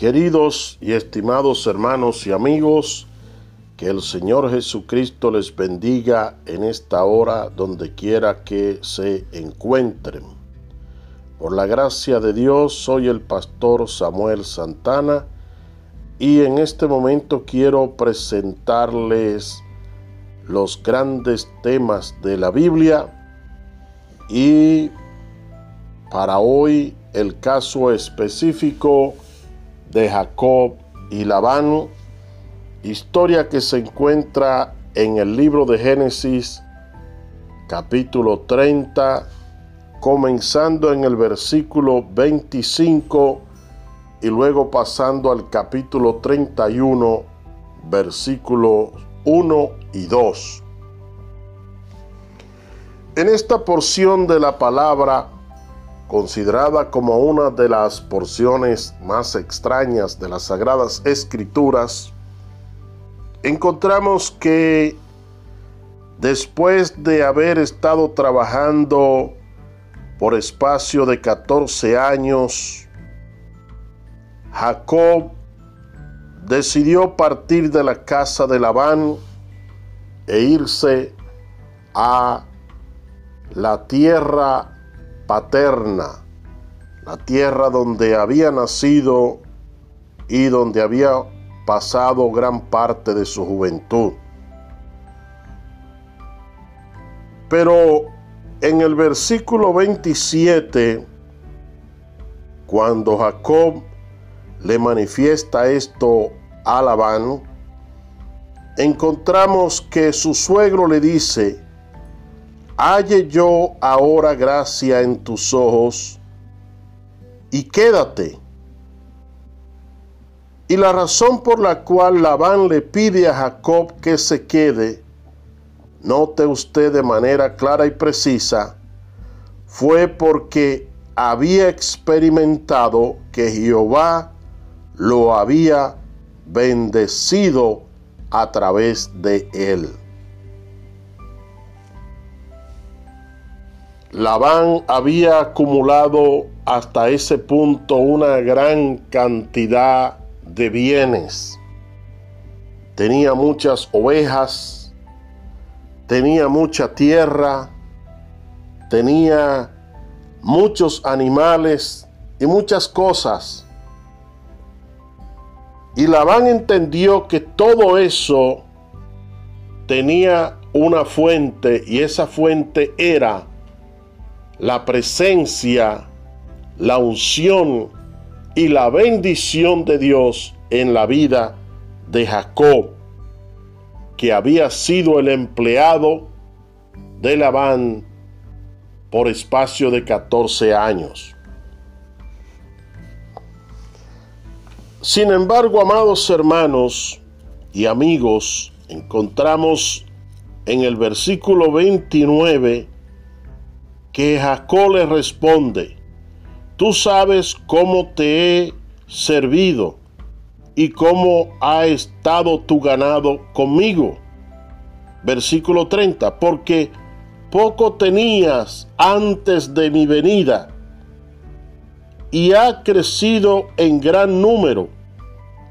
Queridos y estimados hermanos y amigos, que el Señor Jesucristo les bendiga en esta hora donde quiera que se encuentren. Por la gracia de Dios soy el pastor Samuel Santana y en este momento quiero presentarles los grandes temas de la Biblia y para hoy el caso específico de Jacob y Labán historia que se encuentra en el libro de Génesis capítulo 30, comenzando en el versículo 25 y luego pasando al capítulo 31, versículos 1 y 2. En esta porción de la palabra, considerada como una de las porciones más extrañas de las Sagradas Escrituras, encontramos que después de haber estado trabajando por espacio de 14 años, Jacob decidió partir de la casa de Labán e irse a la tierra paterna, la tierra donde había nacido y donde había pasado gran parte de su juventud. Pero en el versículo 27, cuando Jacob le manifiesta esto a Labán, encontramos que su suegro le dice, halle yo ahora gracia en tus ojos y quédate y la razón por la cual Labán le pide a Jacob que se quede, note usted de manera clara y precisa, fue porque había experimentado que Jehová lo había bendecido a través de él. Labán había acumulado hasta ese punto una gran cantidad de bienes. Tenía muchas ovejas, tenía mucha tierra, tenía muchos animales y muchas cosas. Y Labán entendió que todo eso tenía una fuente y esa fuente era la presencia, la unción y la bendición de Dios en la vida de Jacob, que había sido el empleado de Labán por espacio de 14 años. Sin embargo, amados hermanos y amigos, encontramos en el versículo 29 que Jacob le responde, Tú sabes cómo te he servido y cómo ha estado tu ganado conmigo. Versículo 30, porque poco tenías antes de mi venida y ha crecido en gran número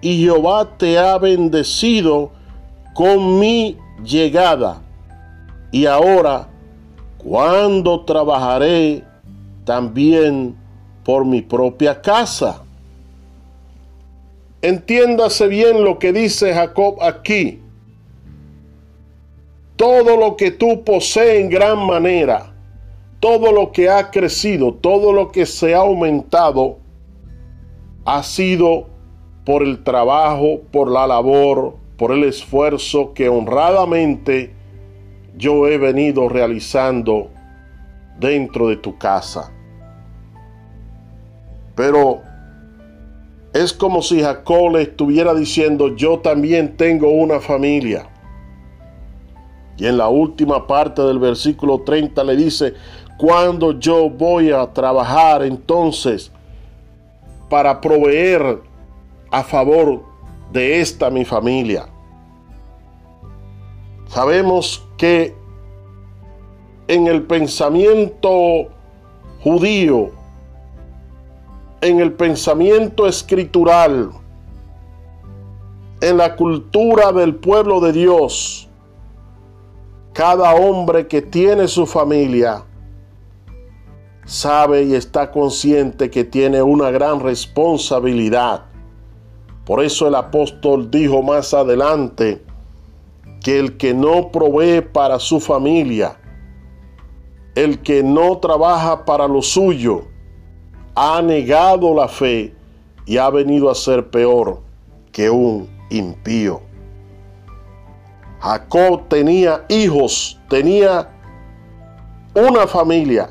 y Jehová te ha bendecido con mi llegada. Y ahora, cuando trabajaré también por mi propia casa. Entiéndase bien lo que dice Jacob aquí. Todo lo que tú posees en gran manera, todo lo que ha crecido, todo lo que se ha aumentado, ha sido por el trabajo, por la labor, por el esfuerzo que honradamente yo he venido realizando dentro de tu casa. Pero es como si Jacob le estuviera diciendo, yo también tengo una familia. Y en la última parte del versículo 30 le dice, cuando yo voy a trabajar entonces para proveer a favor de esta mi familia. Sabemos que en el pensamiento judío en el pensamiento escritural, en la cultura del pueblo de Dios, cada hombre que tiene su familia sabe y está consciente que tiene una gran responsabilidad. Por eso el apóstol dijo más adelante que el que no provee para su familia, el que no trabaja para lo suyo, ha negado la fe y ha venido a ser peor que un impío. Jacob tenía hijos, tenía una familia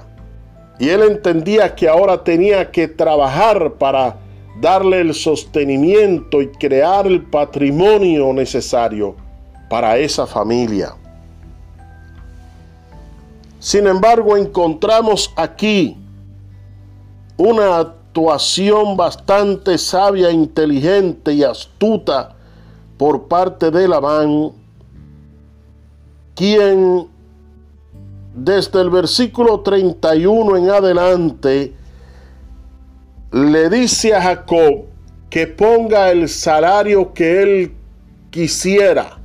y él entendía que ahora tenía que trabajar para darle el sostenimiento y crear el patrimonio necesario para esa familia. Sin embargo, encontramos aquí una actuación bastante sabia, inteligente y astuta por parte de Labán, quien desde el versículo 31 en adelante le dice a Jacob que ponga el salario que él quisiera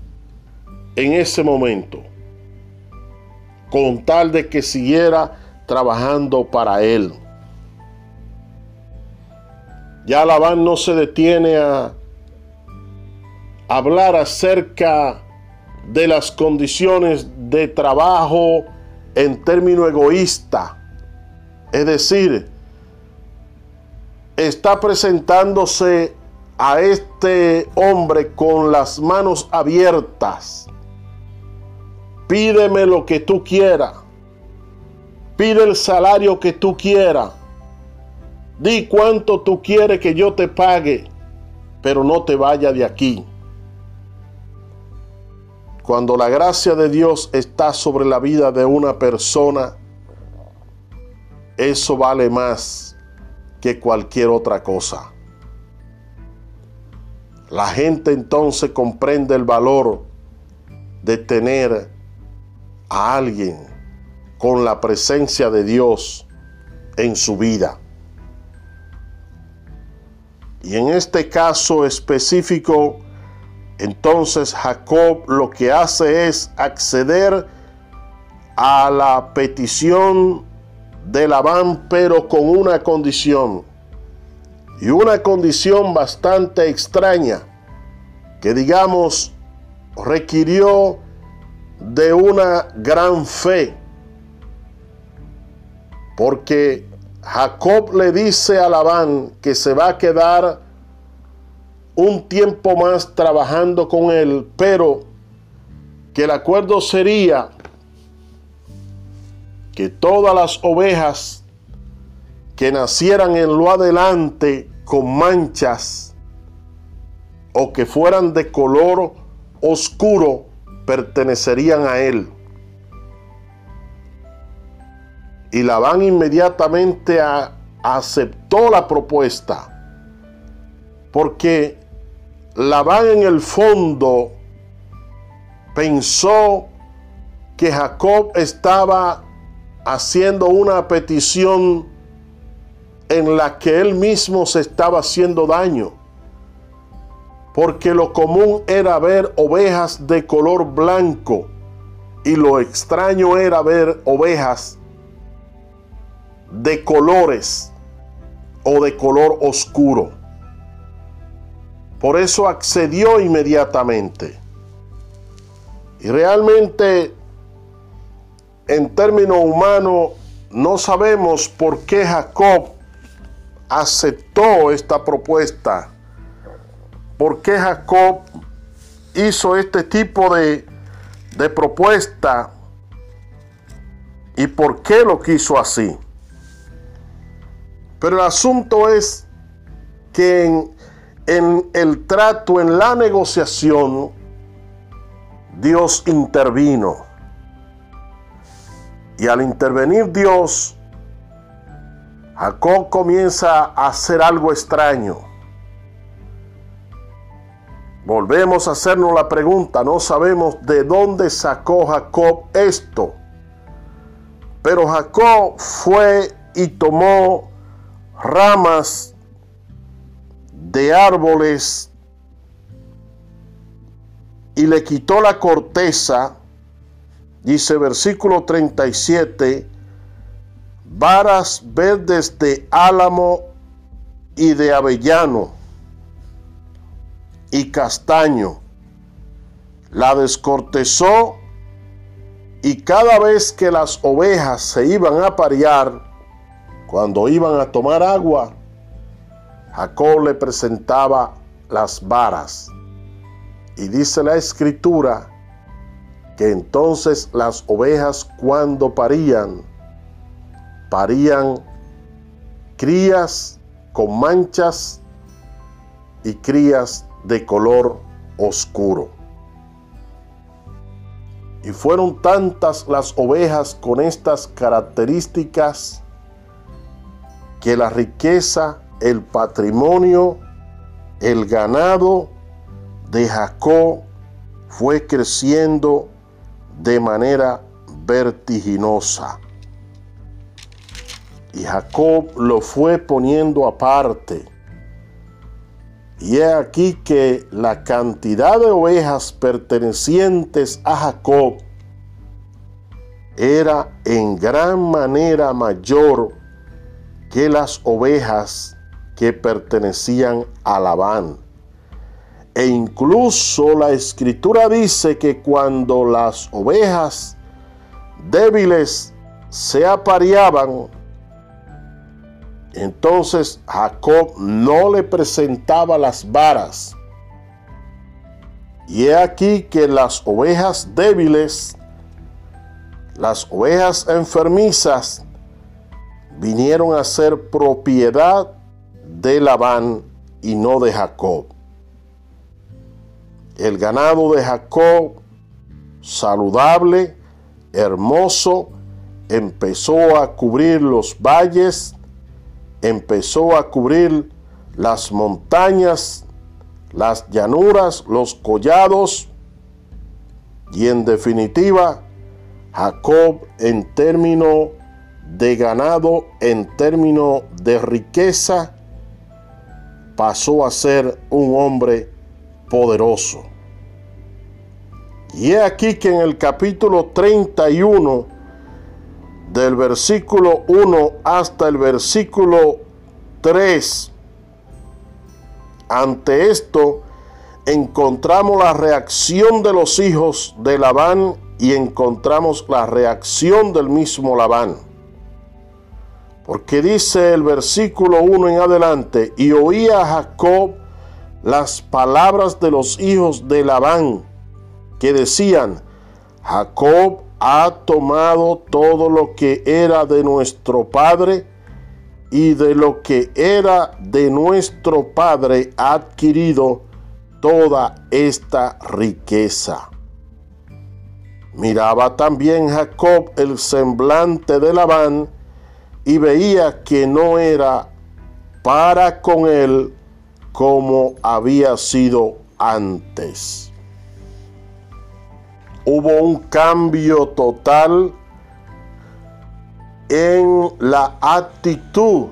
en ese momento, con tal de que siguiera trabajando para él. Ya Labán no se detiene a hablar acerca de las condiciones de trabajo en término egoísta. Es decir, está presentándose a este hombre con las manos abiertas. Pídeme lo que tú quieras. Pide el salario que tú quieras. Di cuánto tú quieres que yo te pague, pero no te vaya de aquí. Cuando la gracia de Dios está sobre la vida de una persona, eso vale más que cualquier otra cosa. La gente entonces comprende el valor de tener a alguien con la presencia de Dios en su vida. Y en este caso específico, entonces Jacob lo que hace es acceder a la petición de Labán, pero con una condición. Y una condición bastante extraña, que digamos requirió de una gran fe. Porque Jacob le dice a Labán que se va a quedar un tiempo más trabajando con él, pero que el acuerdo sería que todas las ovejas que nacieran en lo adelante con manchas o que fueran de color oscuro pertenecerían a él. Y Labán inmediatamente aceptó la propuesta porque Labán en el fondo pensó que Jacob estaba haciendo una petición en la que él mismo se estaba haciendo daño. Porque lo común era ver ovejas de color blanco y lo extraño era ver ovejas de colores o de color oscuro. Por eso accedió inmediatamente. Y realmente, en términos humanos, no sabemos por qué Jacob aceptó esta propuesta. ¿Por qué Jacob hizo este tipo de, de propuesta? ¿Y por qué lo quiso así? Pero el asunto es que en en el trato, en la negociación, Dios intervino. Y al intervenir Dios, Jacob comienza a hacer algo extraño. Volvemos a hacernos la pregunta, no sabemos de dónde sacó Jacob esto. Pero Jacob fue y tomó ramas de árboles y le quitó la corteza, dice versículo 37, varas verdes de álamo y de avellano y castaño. La descortezó y cada vez que las ovejas se iban a parear, cuando iban a tomar agua, Jacob le presentaba las varas. Y dice la escritura que entonces las ovejas cuando parían, parían crías con manchas y crías de color oscuro. Y fueron tantas las ovejas con estas características que la riqueza, el patrimonio, el ganado de Jacob fue creciendo de manera vertiginosa. Y Jacob lo fue poniendo aparte. Y he aquí que la cantidad de ovejas pertenecientes a Jacob era en gran manera mayor que las ovejas que pertenecían a Labán. E incluso la escritura dice que cuando las ovejas débiles se apareaban, entonces Jacob no le presentaba las varas. Y he aquí que las ovejas débiles, las ovejas enfermizas, vinieron a ser propiedad de Labán y no de Jacob. El ganado de Jacob, saludable, hermoso, empezó a cubrir los valles, empezó a cubrir las montañas, las llanuras, los collados y en definitiva Jacob en término de ganado, en término de riqueza, pasó a ser un hombre poderoso. Y he aquí que en el capítulo 31 del versículo 1 hasta el versículo 3. Ante esto encontramos la reacción de los hijos de Labán y encontramos la reacción del mismo Labán. Porque dice el versículo 1 en adelante, y oía Jacob las palabras de los hijos de Labán, que decían, Jacob ha tomado todo lo que era de nuestro Padre y de lo que era de nuestro Padre ha adquirido toda esta riqueza. Miraba también Jacob el semblante de Labán y veía que no era para con él como había sido antes hubo un cambio total en la actitud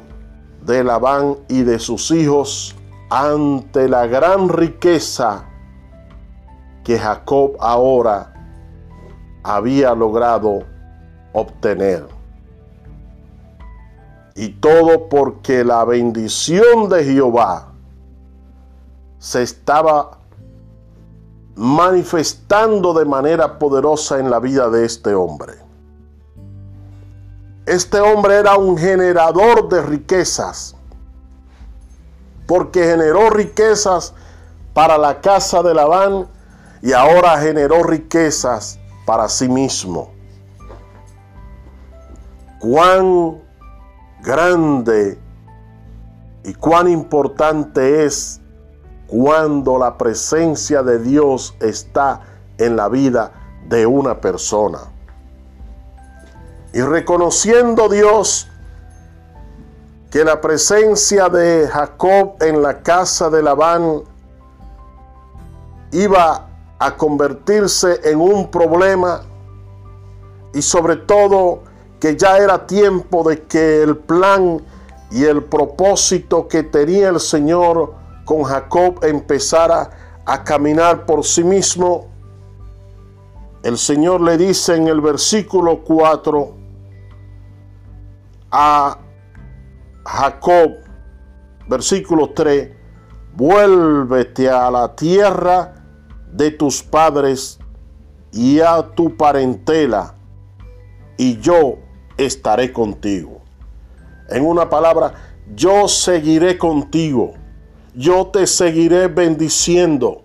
de Labán y de sus hijos ante la gran riqueza que Jacob ahora había logrado obtener. Y todo porque la bendición de Jehová se estaba manifestando de manera poderosa en la vida de este hombre. Este hombre era un generador de riquezas, porque generó riquezas para la casa de Labán y ahora generó riquezas para sí mismo. Cuán grande y cuán importante es cuando la presencia de Dios está en la vida de una persona. Y reconociendo Dios que la presencia de Jacob en la casa de Labán iba a convertirse en un problema y sobre todo que ya era tiempo de que el plan y el propósito que tenía el Señor con Jacob empezara a caminar por sí mismo, el Señor le dice en el versículo 4 a Jacob, versículo 3, vuélvete a la tierra de tus padres y a tu parentela, y yo estaré contigo. En una palabra, yo seguiré contigo yo te seguiré bendiciendo.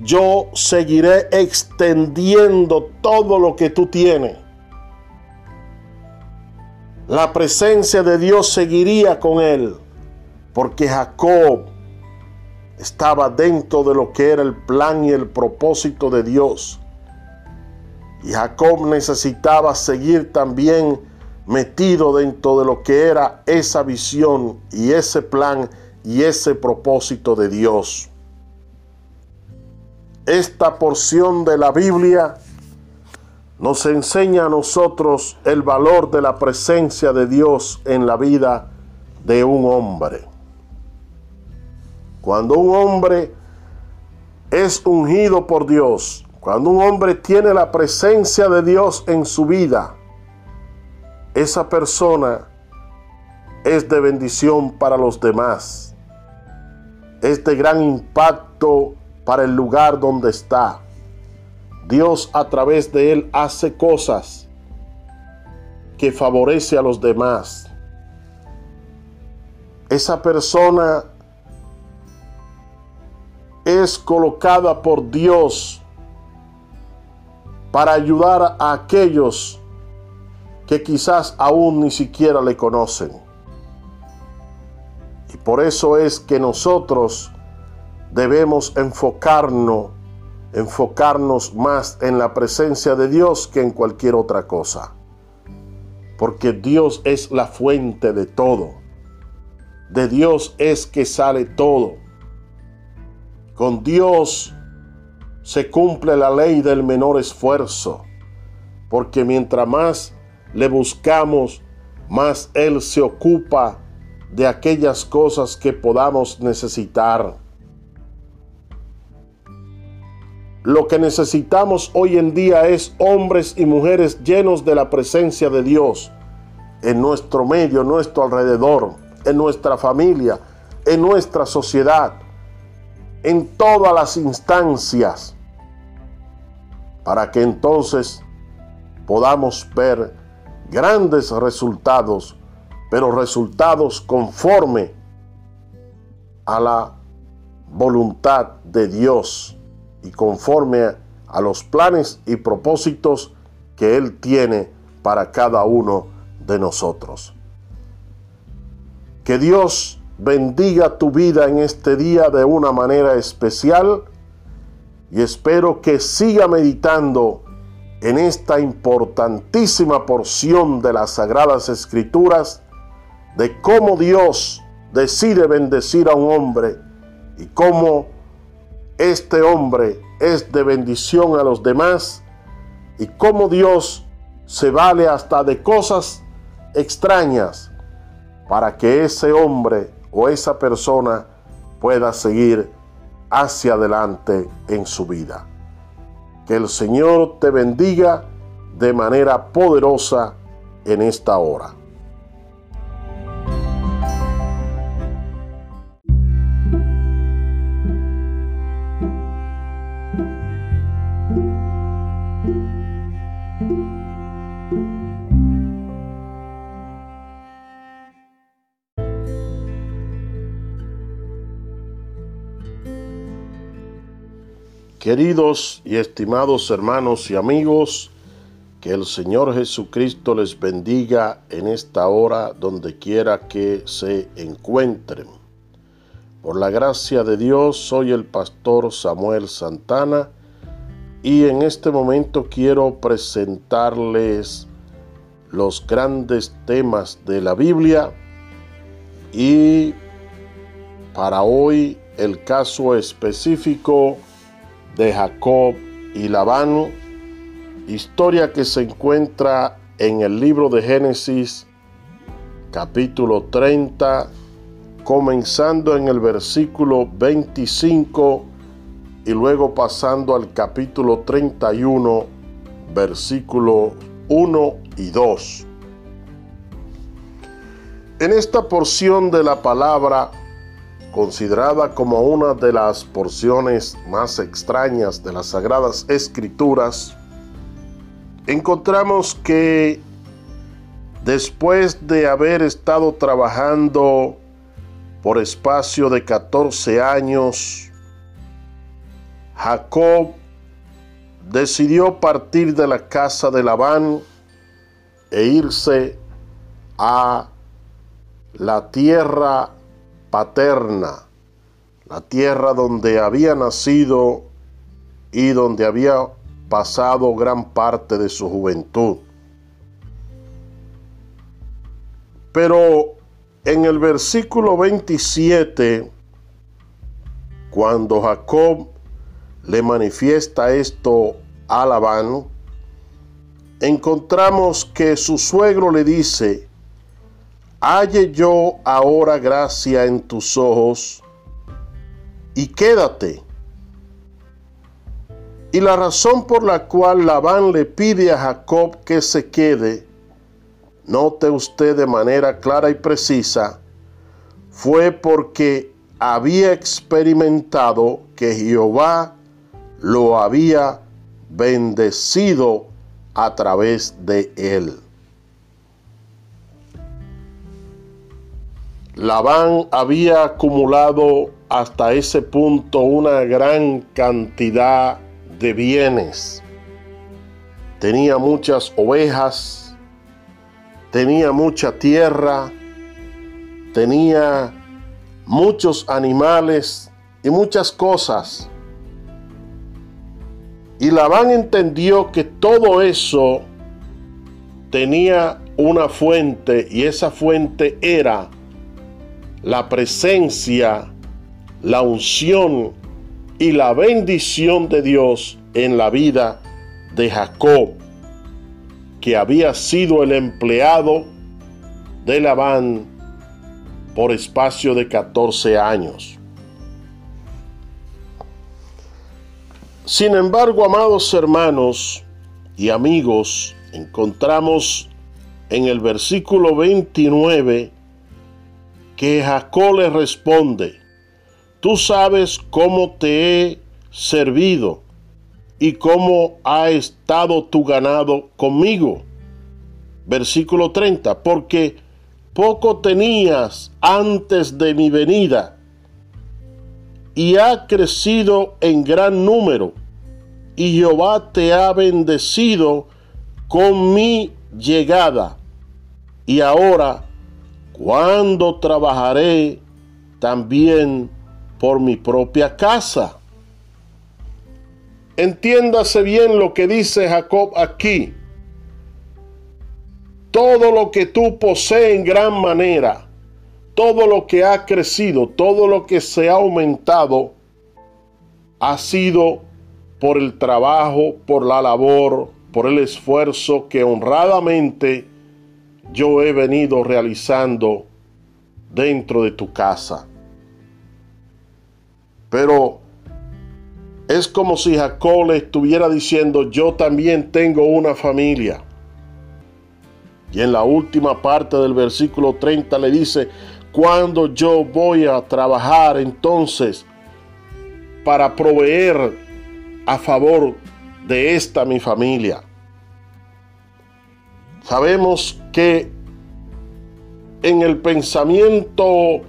Yo seguiré extendiendo todo lo que tú tienes. La presencia de Dios seguiría con él, porque Jacob estaba dentro de lo que era el plan y el propósito de Dios. Y Jacob necesitaba seguir también metido dentro de lo que era esa visión y ese plan y ese propósito de Dios. Esta porción de la Biblia nos enseña a nosotros el valor de la presencia de Dios en la vida de un hombre. Cuando un hombre es ungido por Dios, cuando un hombre tiene la presencia de Dios en su vida, esa persona es de bendición para los demás es de gran impacto para el lugar donde está. Dios a través de él hace cosas que favorece a los demás. Esa persona es colocada por Dios para ayudar a aquellos que quizás aún ni siquiera le conocen. Por eso es que nosotros debemos enfocarnos, enfocarnos más en la presencia de Dios que en cualquier otra cosa. Porque Dios es la fuente de todo. De Dios es que sale todo. Con Dios se cumple la ley del menor esfuerzo. Porque mientras más le buscamos, más Él se ocupa de aquellas cosas que podamos necesitar. Lo que necesitamos hoy en día es hombres y mujeres llenos de la presencia de Dios en nuestro medio, en nuestro alrededor, en nuestra familia, en nuestra sociedad, en todas las instancias, para que entonces podamos ver grandes resultados pero resultados conforme a la voluntad de Dios y conforme a los planes y propósitos que Él tiene para cada uno de nosotros. Que Dios bendiga tu vida en este día de una manera especial y espero que siga meditando en esta importantísima porción de las Sagradas Escrituras de cómo Dios decide bendecir a un hombre y cómo este hombre es de bendición a los demás y cómo Dios se vale hasta de cosas extrañas para que ese hombre o esa persona pueda seguir hacia adelante en su vida. Que el Señor te bendiga de manera poderosa en esta hora. Queridos y estimados hermanos y amigos, que el Señor Jesucristo les bendiga en esta hora donde quiera que se encuentren. Por la gracia de Dios, soy el pastor Samuel Santana y en este momento quiero presentarles los grandes temas de la Biblia y para hoy el caso específico de Jacob y Labán, historia que se encuentra en el libro de Génesis capítulo 30 comenzando en el versículo 25 y luego pasando al capítulo 31, versículo 1 y 2. En esta porción de la palabra, considerada como una de las porciones más extrañas de las Sagradas Escrituras, encontramos que después de haber estado trabajando por espacio de 14 años, Jacob decidió partir de la casa de Labán e irse a la tierra paterna, la tierra donde había nacido y donde había pasado gran parte de su juventud. Pero en el versículo 27, cuando Jacob le manifiesta esto a Labán, encontramos que su suegro le dice, halle yo ahora gracia en tus ojos y quédate. Y la razón por la cual Labán le pide a Jacob que se quede, note usted de manera clara y precisa, fue porque había experimentado que Jehová lo había bendecido a través de él. Labán había acumulado hasta ese punto una gran cantidad de bienes. Tenía muchas ovejas, tenía mucha tierra, tenía muchos animales y muchas cosas. Y Labán entendió que todo eso tenía una fuente y esa fuente era la presencia, la unción y la bendición de Dios en la vida de Jacob, que había sido el empleado de Labán por espacio de 14 años. Sin embargo, amados hermanos y amigos, encontramos en el versículo 29 que Jacob le responde, tú sabes cómo te he servido y cómo ha estado tu ganado conmigo. Versículo 30, porque poco tenías antes de mi venida y ha crecido en gran número, y Jehová te ha bendecido con mi llegada. Y ahora, cuando trabajaré también por mi propia casa? Entiéndase bien lo que dice Jacob aquí. Todo lo que tú posees en gran manera, todo lo que ha crecido, todo lo que se ha aumentado, ha sido por el trabajo, por la labor, por el esfuerzo que honradamente yo he venido realizando dentro de tu casa. Pero es como si Jacob le estuviera diciendo, yo también tengo una familia. Y en la última parte del versículo 30 le dice, cuando yo voy a trabajar entonces para proveer a favor de esta mi familia. Sabemos que en el pensamiento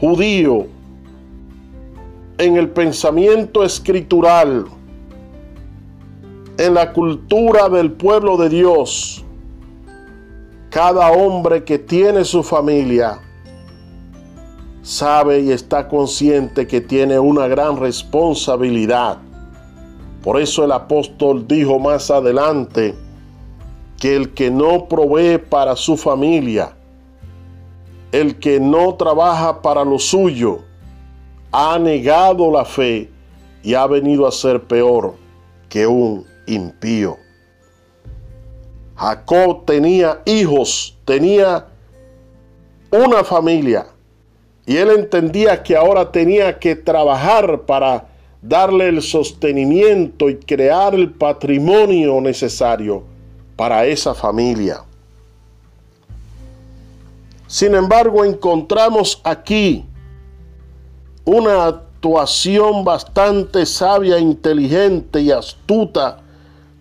judío, en el pensamiento escritural, en la cultura del pueblo de Dios, cada hombre que tiene su familia sabe y está consciente que tiene una gran responsabilidad. Por eso el apóstol dijo más adelante que el que no provee para su familia, el que no trabaja para lo suyo, ha negado la fe y ha venido a ser peor que un impío. Jacob tenía hijos, tenía una familia, Y él entendía que ahora tenía que trabajar para darle el sostenimiento y crear el patrimonio necesario para esa familia. Sin embargo, encontramos aquí una actuación bastante sabia, inteligente y astuta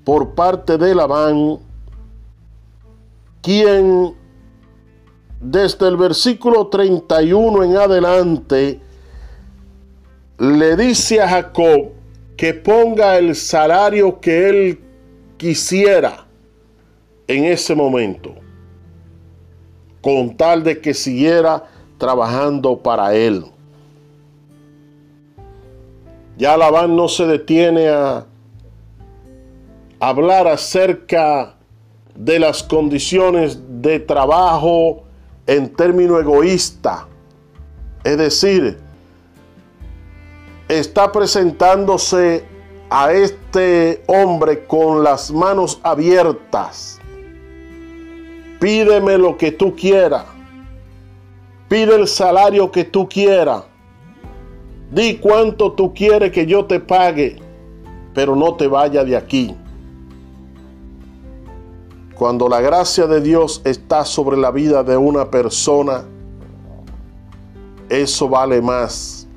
por parte de Labán, quien desde el versículo 31 en adelante le dice a Jacob que ponga el salario que él quisiera en ese momento, con tal de que siguiera trabajando para él. Ya Labán no se detiene a hablar acerca de las condiciones de trabajo en término egoísta. Es decir, está presentándose a este hombre con las manos abiertas. Pídeme lo que tú quieras. Pide el salario que tú quieras. Di cuánto tú quieres que yo te pague, pero no te vaya de aquí. Cuando la gracia de Dios está sobre la vida de una persona, eso vale más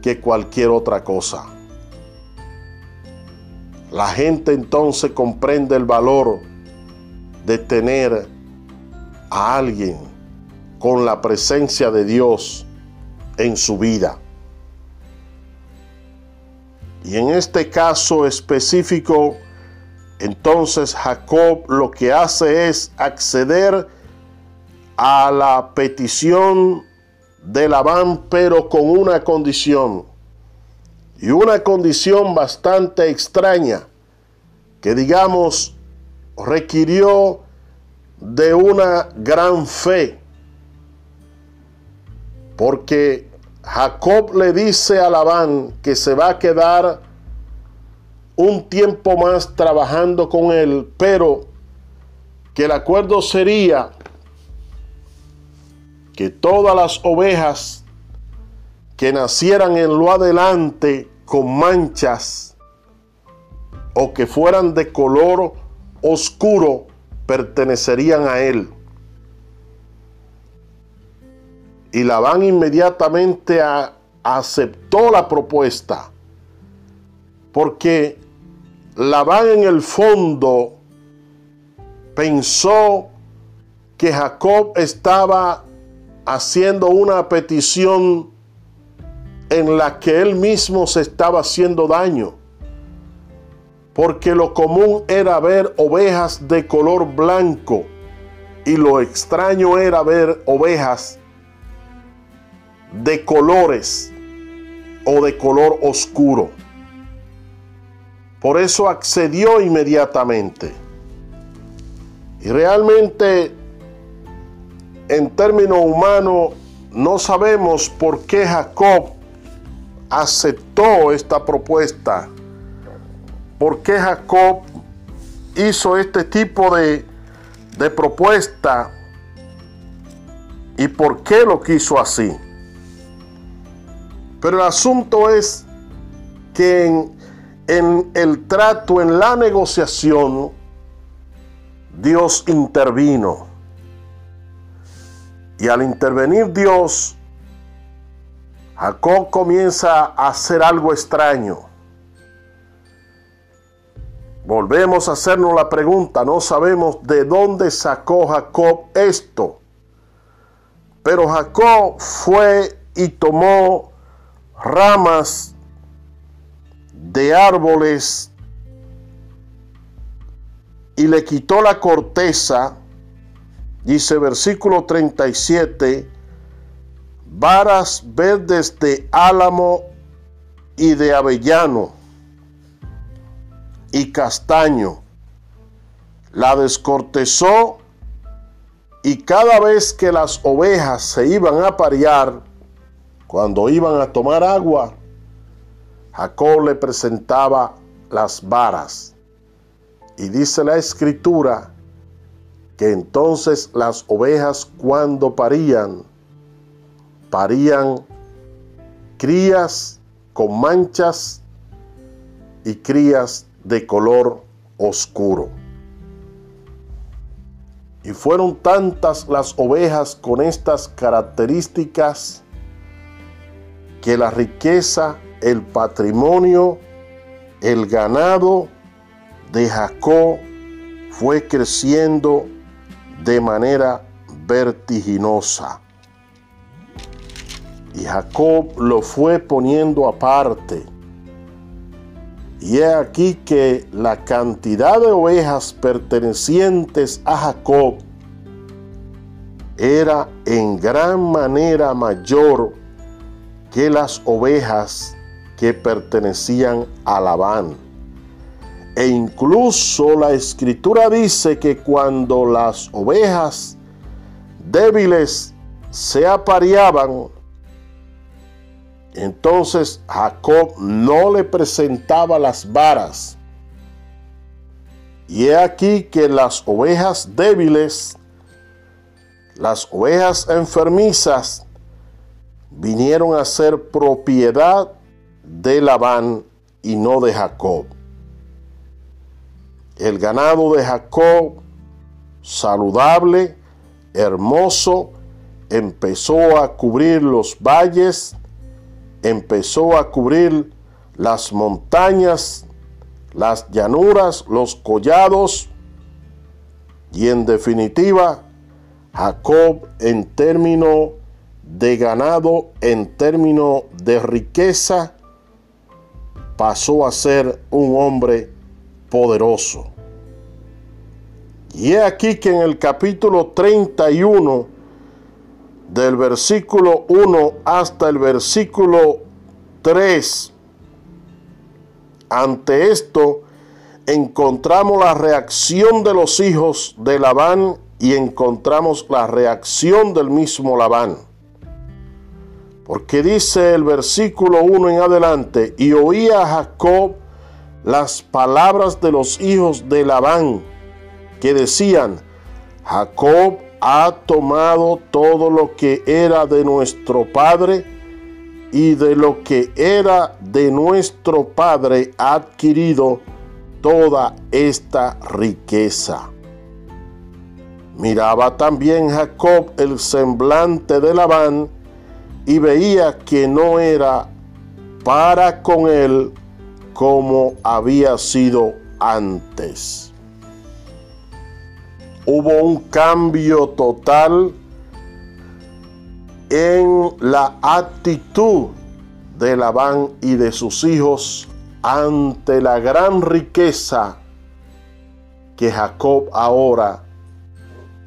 que cualquier otra cosa. La gente entonces comprende el valor de tener a alguien con la presencia de Dios en su vida. Y en este caso específico, entonces Jacob lo que hace es acceder a la petición de Labán, pero con una condición. Y una condición bastante extraña, que digamos requirió de una gran fe. Porque Jacob le dice a Labán que se va a quedar un tiempo más trabajando con él, pero que el acuerdo sería que todas las ovejas que nacieran en lo adelante con manchas o que fueran de color oscuro pertenecerían a él. Y Labán inmediatamente aceptó la propuesta, porque Labán en el fondo pensó que Jacob estaba haciendo una petición en la que él mismo se estaba haciendo daño, porque lo común era ver ovejas de color blanco y lo extraño era ver ovejas de colores o de color oscuro. Por eso accedió inmediatamente. Y realmente, en términos humanos, no sabemos por qué Jacob aceptó esta propuesta. ¿Por qué Jacob hizo este tipo de, de propuesta? ¿Y por qué lo quiso así? Pero el asunto es que en, el trato, en la negociación, Dios intervino. Y al intervenir Dios, Jacob comienza a hacer algo extraño. Volvemos a hacernos la pregunta, no sabemos de dónde sacó Jacob esto. Pero Jacob fue y tomó ramas de árboles y le quitó la corteza, dice versículo 37, varas verdes de álamo y de avellano y castaño. La descortezó y cada vez que las ovejas se iban a parear, cuando iban a tomar agua, Jacob le presentaba las varas. Y dice la escritura que entonces las ovejas cuando parían parían crías con manchas y crías de color oscuro. Y fueron tantas las ovejas con estas características que la riqueza, el patrimonio, el ganado de Jacob fue creciendo de manera vertiginosa. Y Jacob lo fue poniendo aparte. Y he aquí que la cantidad de ovejas pertenecientes a Jacob era en gran manera mayor que las ovejas que pertenecían a Labán. E incluso la escritura dice que cuando las ovejas débiles se apareaban, entonces Jacob no le presentaba las varas. Y he aquí que las ovejas débiles, las ovejas enfermizas, vinieron a ser propiedad de Labán y no de Jacob. El ganado de Jacob, saludable, hermoso, empezó a cubrir los valles, empezó a cubrir las montañas, las llanuras, los collados, y en definitiva, Jacob en término de ganado, en término de riqueza, pasó a ser un hombre poderoso. Y he aquí que en el capítulo 31, del versículo 1 hasta el versículo 3, ante esto encontramos la reacción de los hijos de Labán y encontramos la reacción del mismo Labán. Porque dice el versículo 1 en adelante, y oía Jacob las palabras de los hijos de Labán, que decían, Jacob ha tomado todo lo que era de nuestro padre y de lo que era de nuestro padre ha adquirido toda esta riqueza. Miraba también Jacob el semblante de Labán y veía que no era para con él como había sido antes hubo un cambio total en la actitud de Labán y de sus hijos ante la gran riqueza que Jacob ahora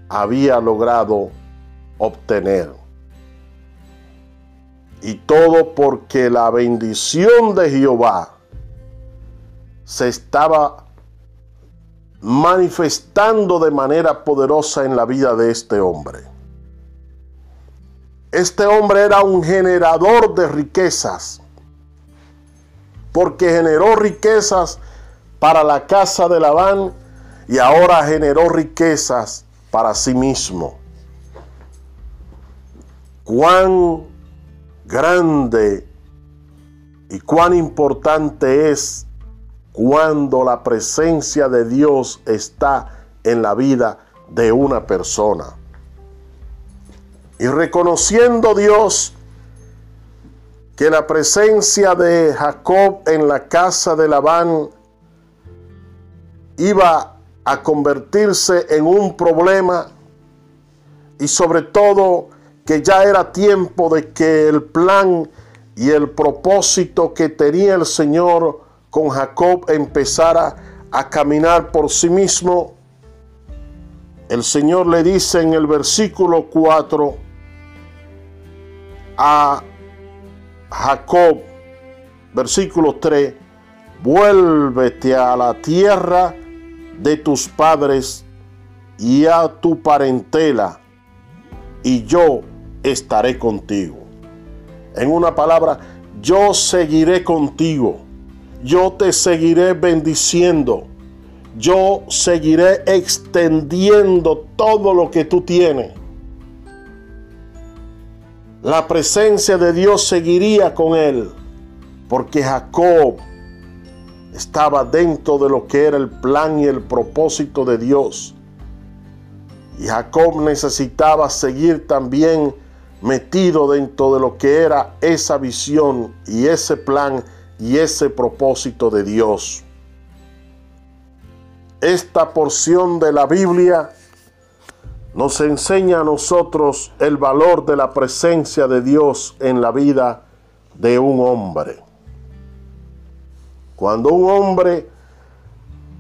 había logrado obtener. Y todo porque la bendición de Jehová se estaba manifestando de manera poderosa en la vida de este hombre. Este hombre era un generador de riquezas, porque generó riquezas para la casa de Labán y ahora generó riquezas para sí mismo. Cuán grande y cuán importante es cuando la presencia de Dios está en la vida de una persona. Y reconociendo Dios que la presencia de Jacob en la casa de Labán iba a convertirse en un problema y sobre todo que ya era tiempo de que el plan y el propósito que tenía el Señor con Jacob empezara a caminar por sí mismo, el Señor le dice en el versículo 4 a Jacob, versículo 3, vuélvete a la tierra de tus padres y a tu parentela, y yo estaré contigo. En una palabra, yo seguiré contigo yo te seguiré bendiciendo. Yo seguiré extendiendo todo lo que tú tienes. la presencia de Dios seguiría con él, porque Jacob estaba dentro de lo que era el plan y el propósito de Dios. Y Jacob necesitaba seguir también metido dentro de lo que era esa visión y ese plan y ese propósito de Dios. Esta porción de la Biblia nos enseña a nosotros el valor de la presencia de Dios en la vida de un hombre. Cuando un hombre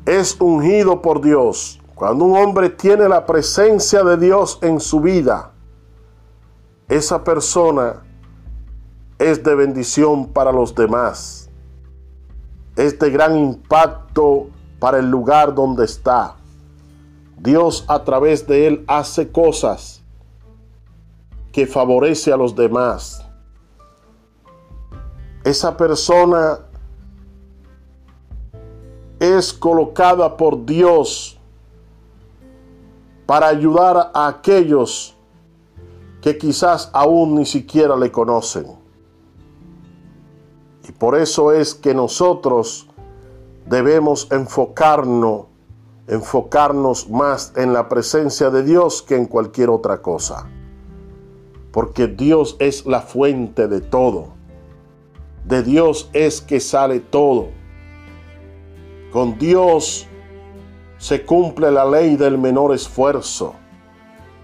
es ungido por Dios, cuando un hombre tiene la presencia de Dios en su vida, esa persona es de bendición para los demás. Es de gran impacto para el lugar donde está. Dios a través de él hace cosas que favorece a los demás. Esa persona es colocada por Dios para ayudar a aquellos que quizás aún ni siquiera le conocen. Por eso es que nosotros debemos enfocarnos, enfocarnos más en la presencia de Dios que en cualquier otra cosa. Porque Dios es la fuente de todo. De Dios es que sale todo. Con Dios se cumple la ley del menor esfuerzo,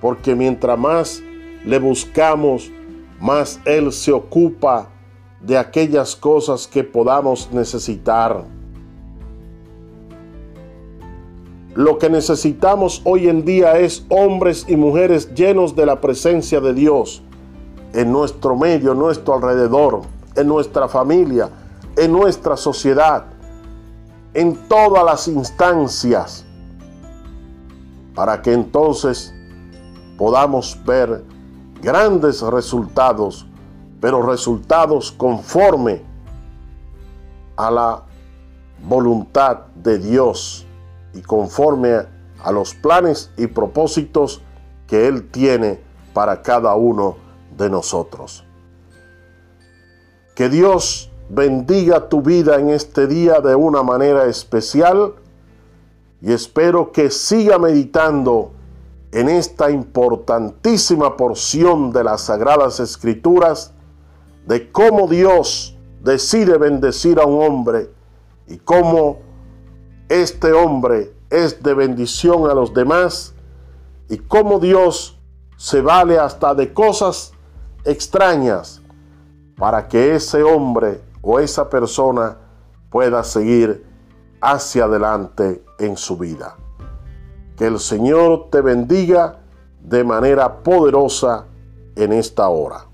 porque mientras más le buscamos, más Él se ocupa de aquellas cosas que podamos necesitar. Lo que necesitamos hoy en día es hombres y mujeres llenos de la presencia de Dios en nuestro medio, en nuestro alrededor, en nuestra familia, en nuestra sociedad en todas las instancias para que entonces podamos ver grandes resultados, pero resultados conforme a la voluntad de Dios y conforme a los planes y propósitos que Él tiene para cada uno de nosotros. Que Dios bendiga tu vida en este día de una manera especial y espero que siga meditando en esta importantísima porción de las Sagradas Escrituras de cómo Dios decide bendecir a un hombre y cómo este hombre es de bendición a los demás y cómo Dios se vale hasta de cosas extrañas para que ese hombre o esa persona pueda seguir hacia adelante en su vida. Que el Señor te bendiga de manera poderosa en esta hora.